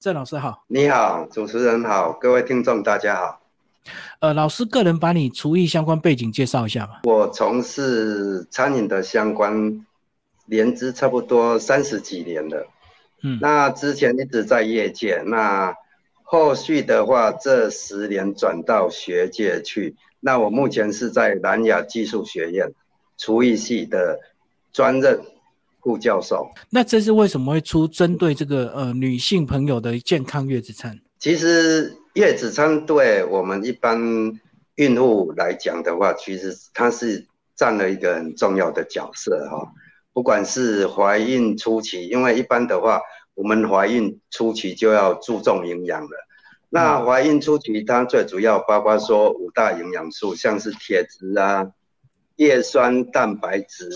郑老师好，你好，主持人好，各位听众大家好。呃，老师个人把你厨艺相关背景介绍一下吧。我从事餐饮的相关，年资差不多三十几年了。嗯，那之前一直在业界，那后续的话，这十年转到学界去。那我目前是在南亚技术学院厨艺系的专任副教授。那这是为什么会出针对这个呃女性朋友的健康月子餐？其实。月子餐对我们一般孕妇来讲的话，其实它是占了一个很重要的角色哈。不管是怀孕初期，因为一般的话，我们怀孕初期就要注重营养了。那怀孕初期，它最主要包括说五大营养素，像是铁质啊、叶酸、蛋白质，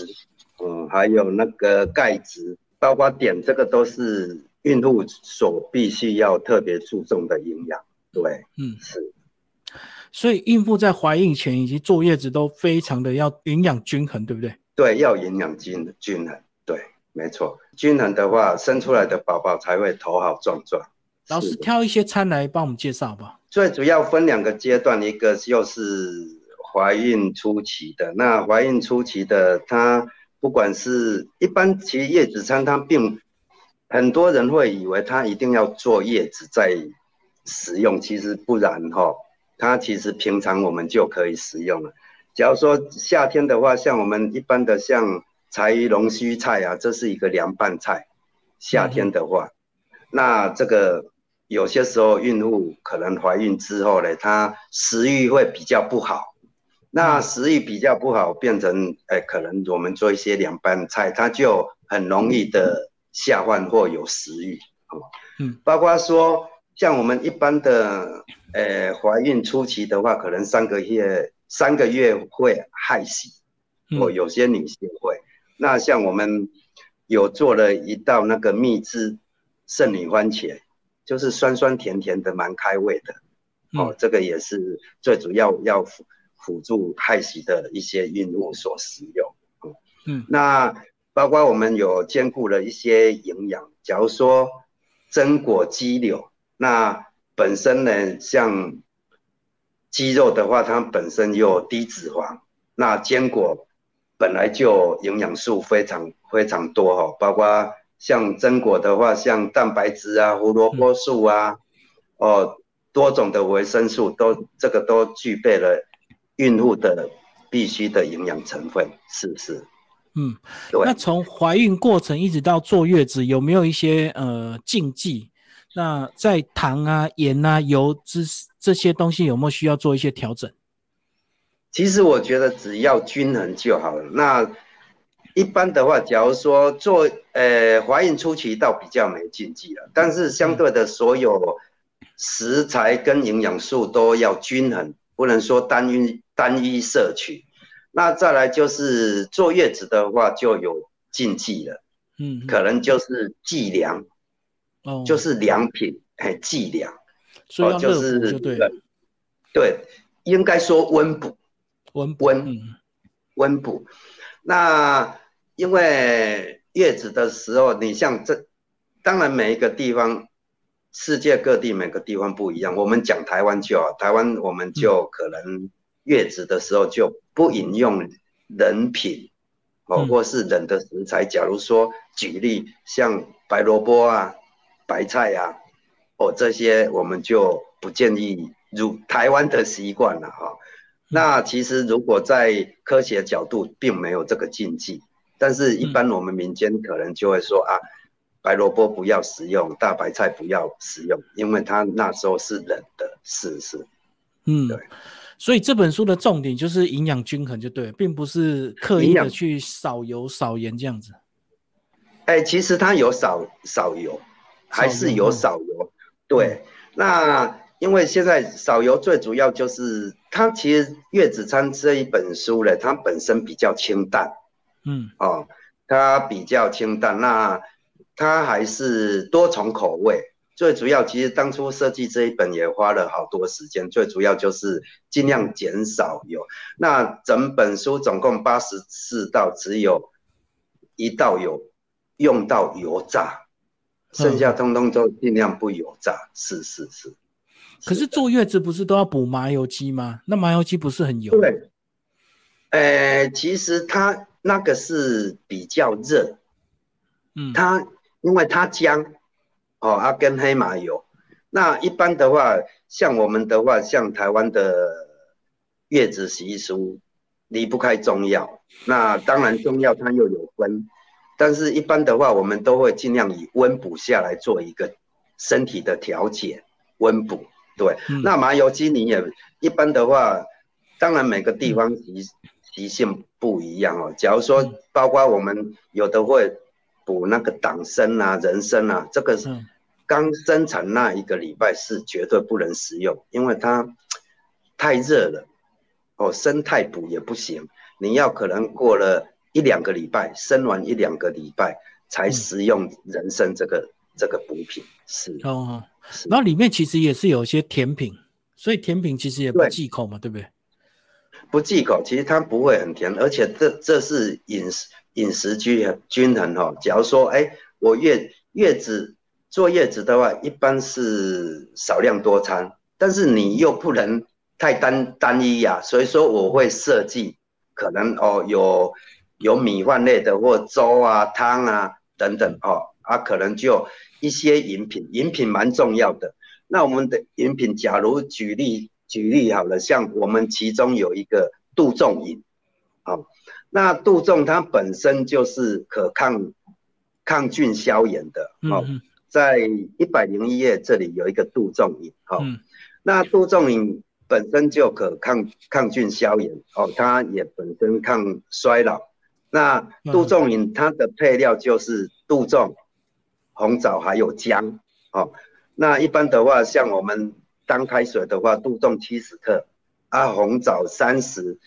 嗯，还有那个钙质，包括碘，这个都是孕妇所必须要特别注重的营养。对，嗯，是，所以孕妇在怀孕前以及坐月子都非常的要营养均衡，对不对？对，要营养均均衡，对，没错，均衡的话，生出来的宝宝才会头好壮壮。老师挑一些餐来帮我们介绍吧。最主要分两个阶段，一个就是怀孕初期的，那怀孕初期的，它不管是一般，其实叶子餐它并很多人会以为它一定要坐叶子在。食用其实不然哈，它其实平常我们就可以食用了。假如说夏天的话，像我们一般的像柴鱼龙须菜啊，这是一个凉拌菜。夏天的话，那这个有些时候孕妇可能怀孕之后呢，她食欲会比较不好。那食欲比较不好，变成哎，可能我们做一些凉拌菜，它就很容易的下饭或有食欲。嗯，包括说。像我们一般的，呃，怀孕初期的话，可能三个月三个月会害喜，或有些女性会。那像我们有做了一道那个蜜汁圣女番茄，就是酸酸甜甜的，蛮开胃的。哦，这个也是最主要要辅辅助害喜的一些孕物所使用。嗯，那包括我们有兼顾了一些营养，假如说榛果鸡柳。那本身呢，像鸡肉的话，它本身又低脂肪。那坚果本来就营养素非常非常多哈，包括像榛果的话，像蛋白质啊、胡萝卜素啊，哦，多种的维生素都这个都具备了孕妇的必须的营养成分，是不是？嗯，对。那从怀孕过程一直到坐月子，有没有一些呃禁忌？那在糖啊、盐啊、油这这些东西有没有需要做一些调整？其实我觉得只要均衡就好了。那一般的话，假如说做呃怀孕初期倒比较没禁忌了，但是相对的所有食材跟营养素都要均衡，不能说单一单一摄取。那再来就是坐月子的话就有禁忌了，嗯，可能就是计量。就是良品，哎，计量，所以就是对，对，应该说温补，温温温补。那因为月子的时候，你像这，当然每一个地方，世界各地每个地方不一样。我们讲台湾就好，台湾我们就可能月子的时候就不饮用人品，哦，或是人的食材。假如说举例，像白萝卜啊。白菜啊，哦，这些我们就不建议入台湾的习惯了哈。那其实如果在科学角度，并没有这个禁忌，但是一般我们民间可能就会说啊，白萝卜不要食用，大白菜不要食用，因为它那时候是冷的，是是。嗯，对。所以这本书的重点就是营养均衡，就对，并不是刻意的去少油少盐这样子。哎，其实它有少少油。还是有少油，对，那因为现在少油最主要就是它其实《月子餐》这一本书呢，它本身比较清淡，嗯，哦，它比较清淡，那它还是多重口味。最主要其实当初设计这一本也花了好多时间，最主要就是尽量减少油。那整本书总共八十四道，只有一道有用到油炸。剩下通通都尽量不油炸。是是是。可是坐月子不是都要补麻油鸡吗？那麻油鸡不是很油？对。呃，其实它那个是比较热，嗯，它因为它姜，哦，啊跟黑麻油。那一般的话，像我们的话，像台湾的月子习俗，离不开中药。那当然中药它又有分，但是一般的话，我们都会尽量以温补下来做一个身体的调节，温补。对，那麻油鸡你也一般的话，当然每个地方习习性不一样哦。假如说包括我们有的会补那个党参啊、人参啊，这个是。刚生产那一个礼拜是绝对不能食用，因为它太热了，哦，生太补也不行。你要可能过了一两个礼拜，生完一两个礼拜才食用人参这个这个补品。是哦，然后里面其实也是有一些甜品，所以甜品其实也不忌口嘛，对不对？不忌口，其实它不会很甜，而且这这是饮食饮食均均衡哦。假如说，哎，我月月子。坐月子的话，一般是少量多餐，但是你又不能太单单一呀，所以说我会设计可能哦有有米饭类的或粥啊汤啊等等哦啊可能就一些饮品，饮品蛮重要的。那我们的饮品，假如举例举例好了，像我们其中有一个杜仲饮，好，那杜仲它本身就是可抗抗菌消炎的，好。在一百零一页这里有一个杜仲饮，哦，那杜仲饮本身就可抗抗菌消炎，哦，它也本身抗衰老。那杜仲饮它的配料就是杜仲、红枣还有姜，哦，那一般的话，像我们当开水的话，杜仲七十克，啊，红枣三十，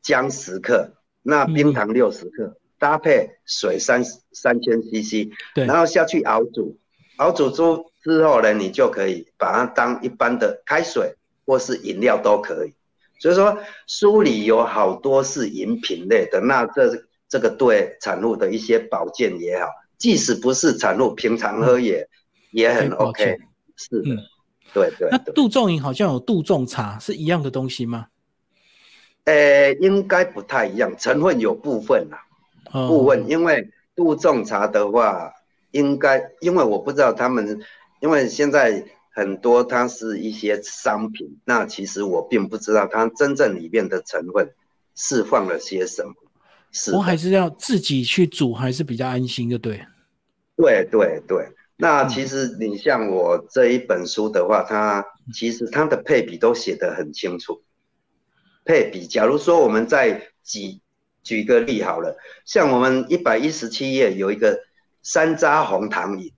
姜十克，那冰糖六十克，搭配水三三千 CC，然后下去熬煮。熬煮出之后呢，你就可以把它当一般的开水或是饮料都可以。所以说书里有好多是饮品类的，那这这个对产妇的一些保健也好，即使不是产妇，平常喝也也很 OK。是的，对对。那杜仲饮好像有杜仲茶，是一样的东西吗？呃，应该不太一样，成分有部分啦，部分，因为杜仲茶的话。应该，因为我不知道他们，因为现在很多它是一些商品，那其实我并不知道它真正里面的成分释放了些什么。是，我还是要自己去煮，还是比较安心，就对。对对对，那其实你像我这一本书的话，它其实它的配比都写得很清楚。配比，假如说我们再举举个例好了，像我们一百一十七页有一个。山楂红糖饮，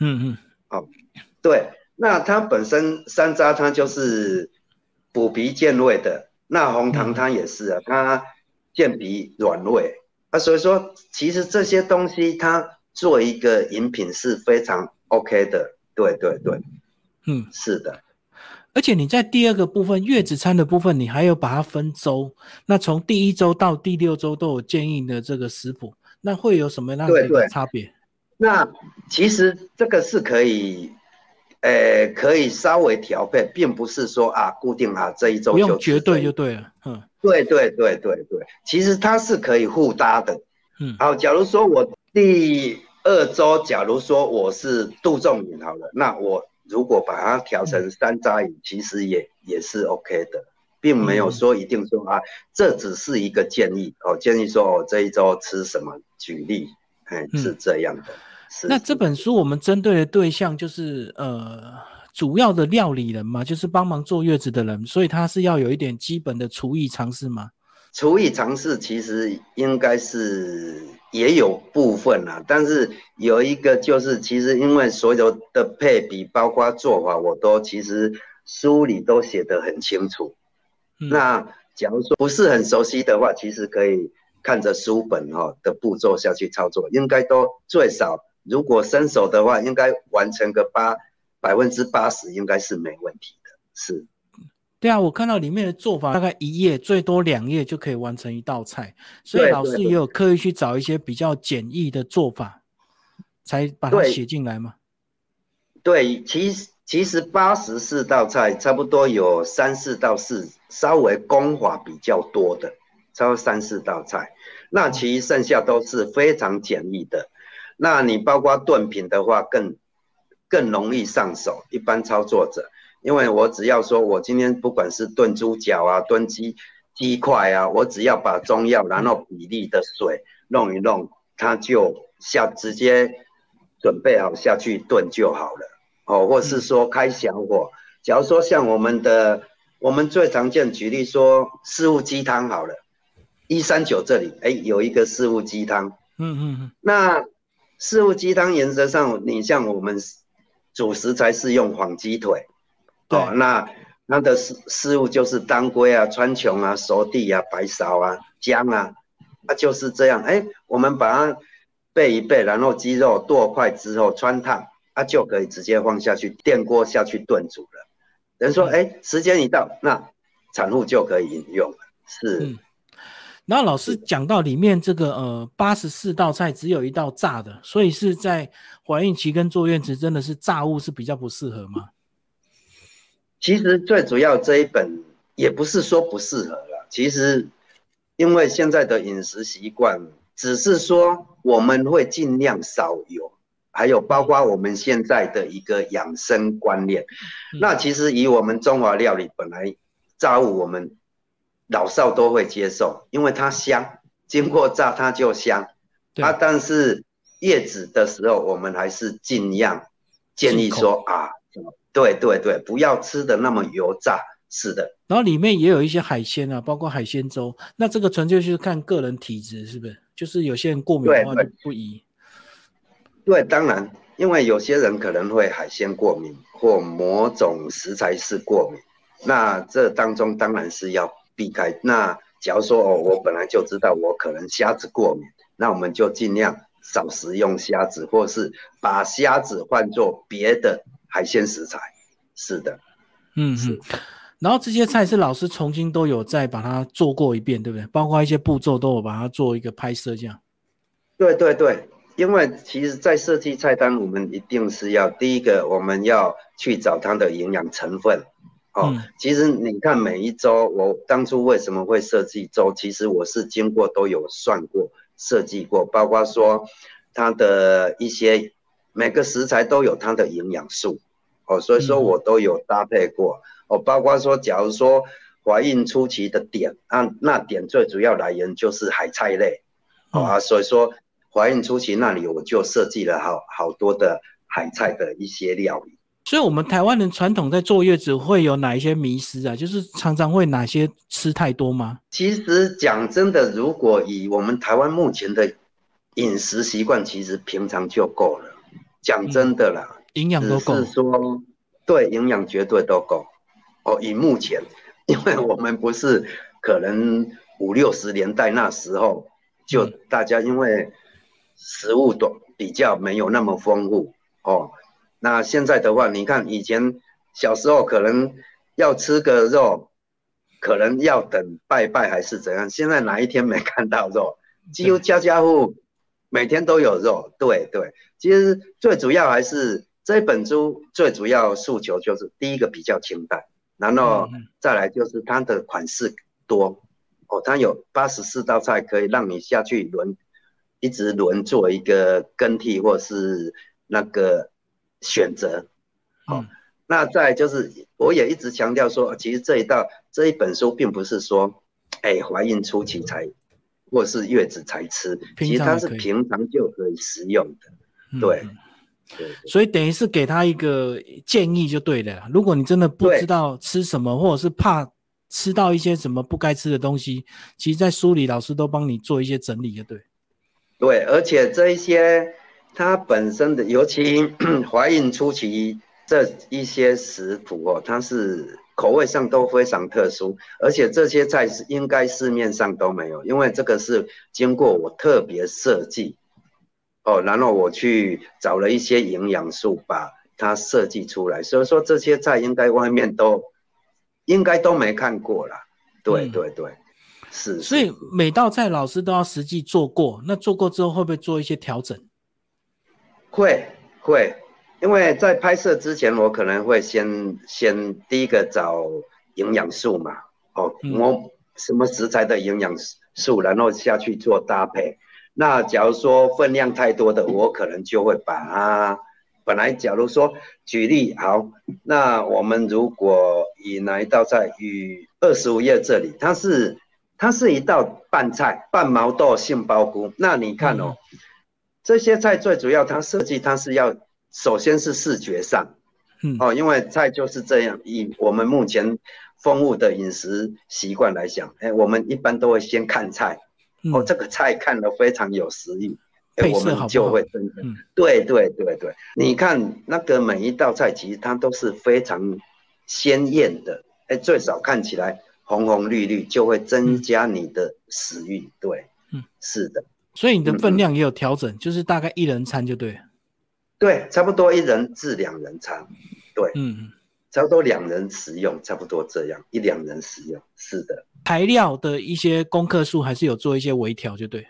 嗯嗯，哦，对，那它本身山楂它就是补脾健胃的，那红糖它也是啊，它健脾软胃。啊，所以说其实这些东西它做一个饮品是非常 OK 的，对对对，嗯，是的，而且你在第二个部分月子餐的部分，你还有把它分周，那从第一周到第六周都有建议的这个食谱，那会有什么样的差别？那其实这个是可以，呃，可以稍微调配，并不是说啊固定啊这一周就绝对就对了，嗯，对对对对对，其实它是可以互搭的，嗯，好，假如说我第二周，假如说我是杜仲饮好了，那我如果把它调成山楂饮，其实也也是 OK 的，并没有说一定说啊，这只是一个建议哦，建议说我这一周吃什么，举例，哎，是这样的。那这本书我们针对的对象就是呃主要的料理人嘛，就是帮忙坐月子的人，所以他是要有一点基本的厨艺常识吗？厨艺常识其实应该是也有部分啦，但是有一个就是其实因为所有的配比包括做法，我都其实书里都写得很清楚。那假如说不是很熟悉的话，其实可以看着书本哈的步骤下去操作，应该都最少。如果伸手的话，应该完成个八百分之八十，应该是没问题的。是，对啊，我看到里面的做法，大概一页最多两页就可以完成一道菜，所以老师也有刻意去找一些比较简易的做法，才把它写进来嘛。对，其实其实八十四道菜差不多有三四道是，稍微功法比较多的，超过三四道菜。那其余剩下都是非常简易的。那你包括炖品的话，更更容易上手。一般操作者，因为我只要说我今天不管是炖猪脚啊、炖鸡鸡块啊，我只要把中药然后比例的水弄一弄，它就下直接准备好下去炖就好了。哦，或是说开小火。假如说像我们的，我们最常见举例说四物鸡汤好了。一三九这里，哎，有一个四物鸡汤，嗯嗯嗯，那四物鸡汤原则上，你像我们主食材是用黄鸡腿，哦，那那的四四物就是当归啊、川穹啊、熟地啊、白芍啊、姜啊，啊就是这样，哎，我们把它备一备，然后鸡肉剁块之后穿烫，啊，就可以直接放下去电锅下去炖煮了。人说，哎，时间一到，那产妇就可以饮用了，是。然后老师讲到里面这个呃八十四道菜只有一道炸的，所以是在怀孕期跟坐月子真的是炸物是比较不适合吗？其实最主要这一本也不是说不适合了，其实因为现在的饮食习惯，只是说我们会尽量少油，还有包括我们现在的一个养生观念。那其实以我们中华料理本来炸物我们。老少都会接受，因为它香，经过炸它就香。啊，但是叶子的时候，我们还是尽量建议说啊，对对对，不要吃的那么油炸。是的，然后里面也有一些海鲜啊，包括海鲜粥。那这个纯粹就是看个人体质，是不是？就是有些人过敏的话就不宜。对，当然，因为有些人可能会海鲜过敏，或某种食材是过敏，那这当中当然是要。避开那，假如说哦，我本来就知道我可能虾子过敏，那我们就尽量少食用虾子，或是把虾子换做别的海鲜食材。是的，嗯嗯。然后这些菜是老师重新都有再把它做过一遍，对不对？包括一些步骤都有把它做一个拍摄，这样。对对对，因为其实，在设计菜单，我们一定是要第一个，我们要去找它的营养成分。哦，其实你看每一周，我当初为什么会设计周？其实我是经过都有算过、设计过，包括说它的一些每个食材都有它的营养素，哦，所以说我都有搭配过。哦，包括说，假如说怀孕初期的点，那那点最主要来源就是海菜类，好啊，所以说怀孕初期那里我就设计了好好多的海菜的一些料理。所以，我们台湾人传统在坐月子会有哪一些迷失啊？就是常常会哪些吃太多吗？其实讲真的，如果以我们台湾目前的饮食习惯，其实平常就够了。讲真的啦，营养都够。是说，对，营养绝对都够。哦，以目前，因为我们不是可能五六十年代那时候，就大家因为食物都比较没有那么丰富哦。那现在的话，你看以前小时候可能要吃个肉，可能要等拜拜还是怎样。现在哪一天没看到肉？几乎家家户户每天都有肉。对对，其实最主要还是这本书最主要诉求就是第一个比较清淡，然后再来就是它的款式多哦，它有八十四道菜可以让你下去轮，一直轮做一个更替或是那个。选择，好，那再就是，我也一直强调说，其实这一道这一本书并不是说，哎，怀孕初期才，或是月子才吃，其实它是平常就可以食用的，对，对，所以等于是给他一个建议就对了。如果你真的不知道吃什么，或者是怕吃到一些什么不该吃的东西，其实，在书里老师都帮你做一些整理，就对，对，而且这一些。它本身的，尤其 怀孕初期这一些食谱哦，它是口味上都非常特殊，而且这些菜是应该市面上都没有，因为这个是经过我特别设计哦，然后我去找了一些营养素把它设计出来，所以说这些菜应该外面都应该都没看过啦，对对对，是，所以每道菜老师都要实际做过，那做过之后会不会做一些调整？会会，因为在拍摄之前，我可能会先先第一个找营养素嘛，哦，我什么食材的营养素，然后下去做搭配。那假如说分量太多的，我可能就会把它本来假如说举例好，那我们如果以哪一道菜与二十五页这里，它是它是一道拌菜，拌毛豆杏鲍菇。那你看哦，这些菜最主要它设计它是要。首先是视觉上，嗯哦，因为菜就是这样。以我们目前丰富的饮食习惯来讲，哎，我们一般都会先看菜，哦，这个菜看了非常有食欲，哎，我们就会真的，对对对对。你看那个每一道菜，其实它都是非常鲜艳的，哎，最少看起来红红绿绿，就会增加你的食欲。对，嗯，是的。所以你的分量也有调整，就是大概一人餐就对。对，差不多一人至两人餐，对，嗯，差不多两人食用，差不多这样一两人食用，是的。材料的一些功课数还是有做一些微调，就对。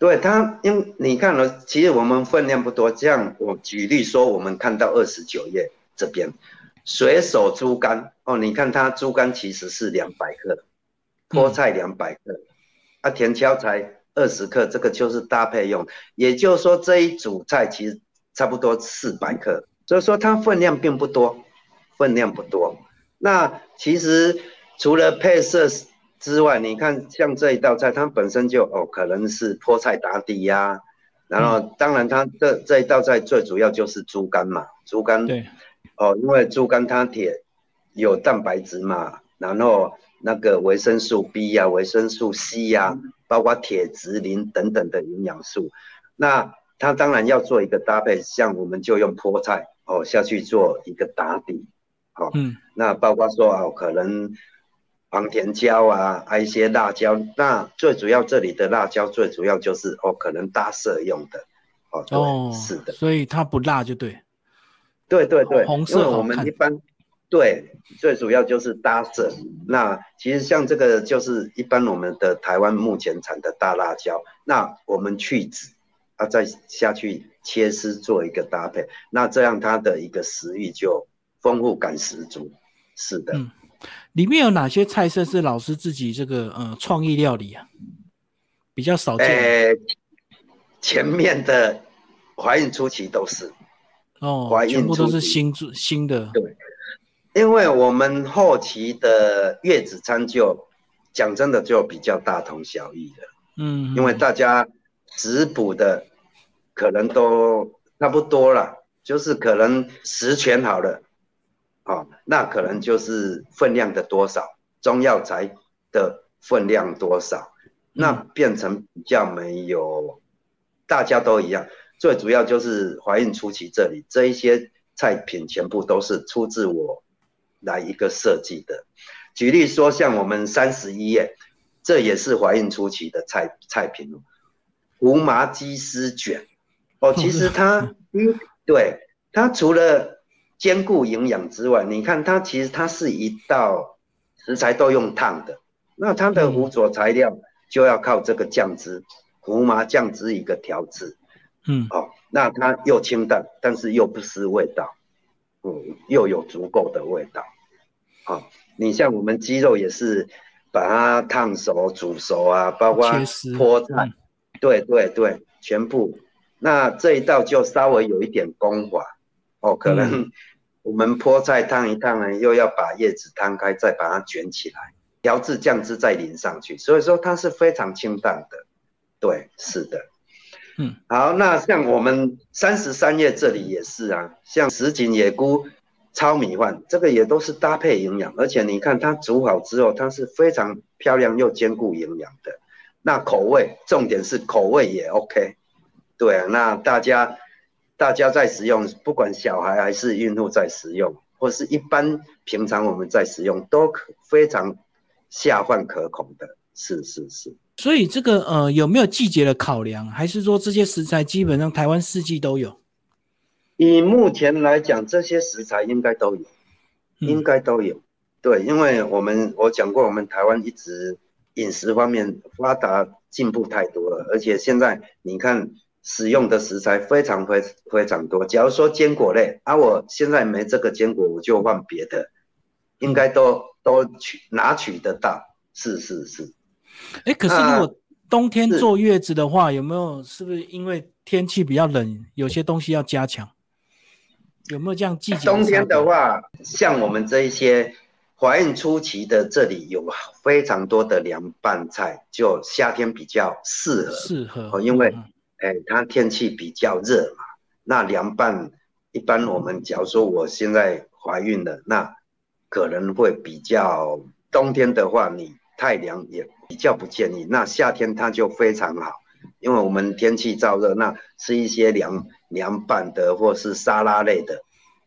对它，因你看了，其实我们分量不多，这样我举例说，我们看到二十九页这边，水手猪肝哦，你看它猪肝其实是两百克，菠菜两百克，啊，甜椒才二十克，这个就是搭配用，也就是说这一组菜其实。差不多四百克，所以说它分量并不多，分量不多。那其实除了配色之外，你看像这一道菜，它本身就哦可能是菠菜打底呀，然后当然它这这一道菜最主要就是猪肝嘛，猪肝对，哦因为猪肝它铁有蛋白质嘛，然后那个维生素 B 呀、维生素 C 呀，包括铁、质、磷等等的营养素，那。它当然要做一个搭配，像我们就用菠菜哦下去做一个打底，好，嗯，那包括说哦可能黄甜椒啊，还一些辣椒，那最主要这里的辣椒最主要就是哦可能搭色用的，哦，哦，是的，所以它不辣就对，对对对，红色我们一般对最主要就是搭色，那其实像这个就是一般我们的台湾目前产的大辣椒，那我们去籽。啊，再下去切丝做一个搭配，那这样它的一个食欲就丰富感十足。是的，嗯，里面有哪些菜色是老师自己这个呃创意料理啊？比较少见。呃，前面的怀孕初期都是哦，怀孕全部都是新新的。对，因为我们后期的月子餐就讲真的就比较大同小异的。嗯，因为大家。食补的可能都差不多了，就是可能十全好了，哦，那可能就是分量的多少，中药材的分量多少，那变成比较没有，大家都一样。最主要就是怀孕初期这里这一些菜品全部都是出自我来一个设计的。举例说，像我们三十一页，这也是怀孕初期的菜菜品哦。胡麻鸡丝卷，哦，其实它，嗯，对，它除了兼顾营养之外，你看它其实它是一道食材都用烫的，那它的辅佐材料就要靠这个酱汁，胡麻酱汁一个调制，嗯，哦，那它又清淡，但是又不失味道，嗯，又有足够的味道，好，你像我们鸡肉也是把它烫熟、煮熟啊，包括菠菜。对对对，全部。那这一道就稍微有一点功法哦，可能 我们菠菜烫一烫呢，又要把叶子摊开，再把它卷起来，调制酱汁再淋上去，所以说它是非常清淡的。对，是的。嗯，好，那像我们三十三页这里也是啊，像石井野菇糙米饭，这个也都是搭配营养，而且你看它煮好之后，它是非常漂亮又兼顾营养的。那口味，重点是口味也 OK，对啊，那大家大家在使用，不管小孩还是孕妇在使用，或是一般平常我们在使用，都可非常下饭可口的，是是是。所以这个呃有没有季节的考量，还是说这些食材基本上台湾四季都有？以目前来讲，这些食材应该都有，应该都有。对，因为我们我讲过，我们台湾一直。饮食方面发达进步太多了，而且现在你看使用的食材非常非非常多。假如说坚果类啊，我现在没这个坚果，我就换别的，应该都都取拿取得到。是是是。哎，可是如果冬天坐月子的话，有没有是不是因为天气比较冷，有些东西要加强？有没有这样季节？冬天的话，像我们这一些怀孕初期的，这里有非常多的凉拌菜，就夏天比较适合。适合哦，因为哎，它天气比较热嘛。那凉拌一般我们假如说我现在怀孕了，那可能会比较冬天的话，你太凉也比较不建议。那夏天它就非常好，因为我们天气燥热，那吃一些凉。凉拌的或是沙拉类的，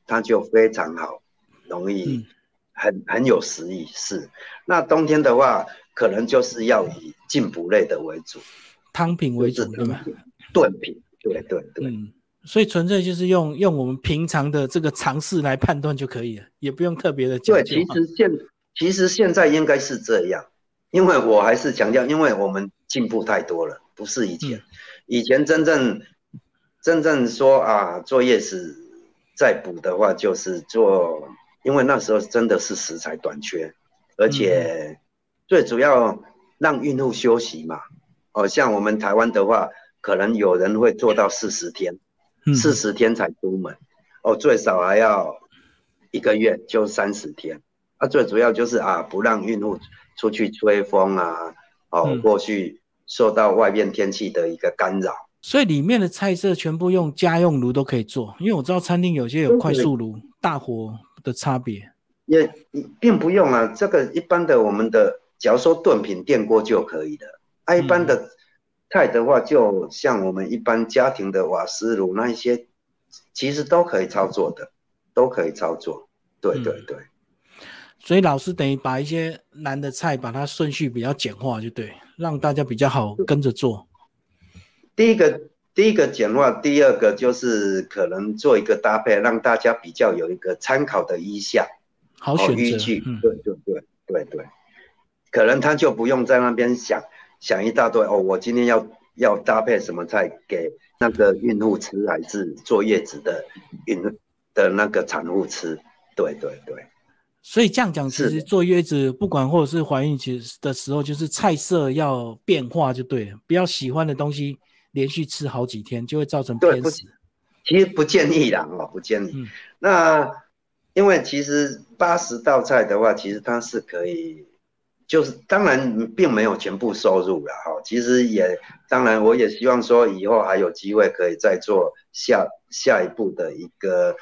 它就非常好，容易很很有食欲。是，那冬天的话，可能就是要以进补类的为主，汤品为主，对吗？炖品，对对对。嗯，所以纯粹就是用用我们平常的这个常识来判断就可以了，也不用特别的对，其实现其实现在应该是这样，因为我还是强调，因为我们进步太多了，不是以前，以前真正。真正说啊，做夜市再补的话，就是做，因为那时候真的是食材短缺，而且最主要让孕妇休息嘛。哦，像我们台湾的话，可能有人会做到四十天，四十天才出门，哦，最少还要一个月，就三十天。啊，最主要就是啊，不让孕妇出去吹风啊，哦，过去受到外面天气的一个干扰。所以里面的菜色全部用家用炉都可以做，因为我知道餐厅有些有快速炉、大火的差别。也并不用啊，这个一般的我们的，假如说炖品电锅就可以了。啊，一般的菜的话，就像我们一般家庭的瓦斯炉那一些，其实都可以操作的，都可以操作。对对对。所以老师等于把一些难的菜，把它顺序比较简化，就对，让大家比较好跟着做。第一个，第一个简化，第二个就是可能做一个搭配，让大家比较有一个参考的意向，好选择。对对对对对，可能他就不用在那边想想一大堆哦，我今天要要搭配什么菜给那个孕妇吃，还是坐月子的孕的那个产妇吃？对对对。所以这样讲，其实坐月子不管或者是怀孕其实的时候，就是菜色要变化就对了，不要喜欢的东西。连续吃好几天就会造成偏食，其实不建议啦，哦，不建议。那因为其实八十道菜的话，其实它是可以，就是当然并没有全部收入了哈。其实也当然，我也希望说以后还有机会可以再做下下一步的一个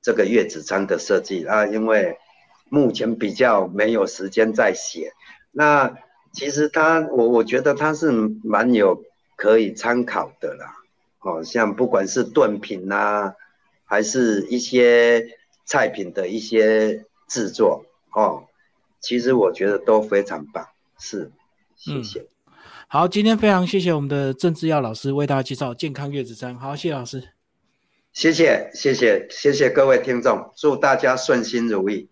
这个月子餐的设计啊。因为目前比较没有时间在写。那其实他，我我觉得他是蛮有。可以参考的啦，哦，像不管是炖品呐，还是一些菜品的一些制作，哦，其实我觉得都非常棒，是，谢谢。好，今天非常谢谢我们的郑志耀老师为大家介绍健康月子餐，好，谢谢老师，谢谢，谢谢，谢谢各位听众，祝大家顺心如意。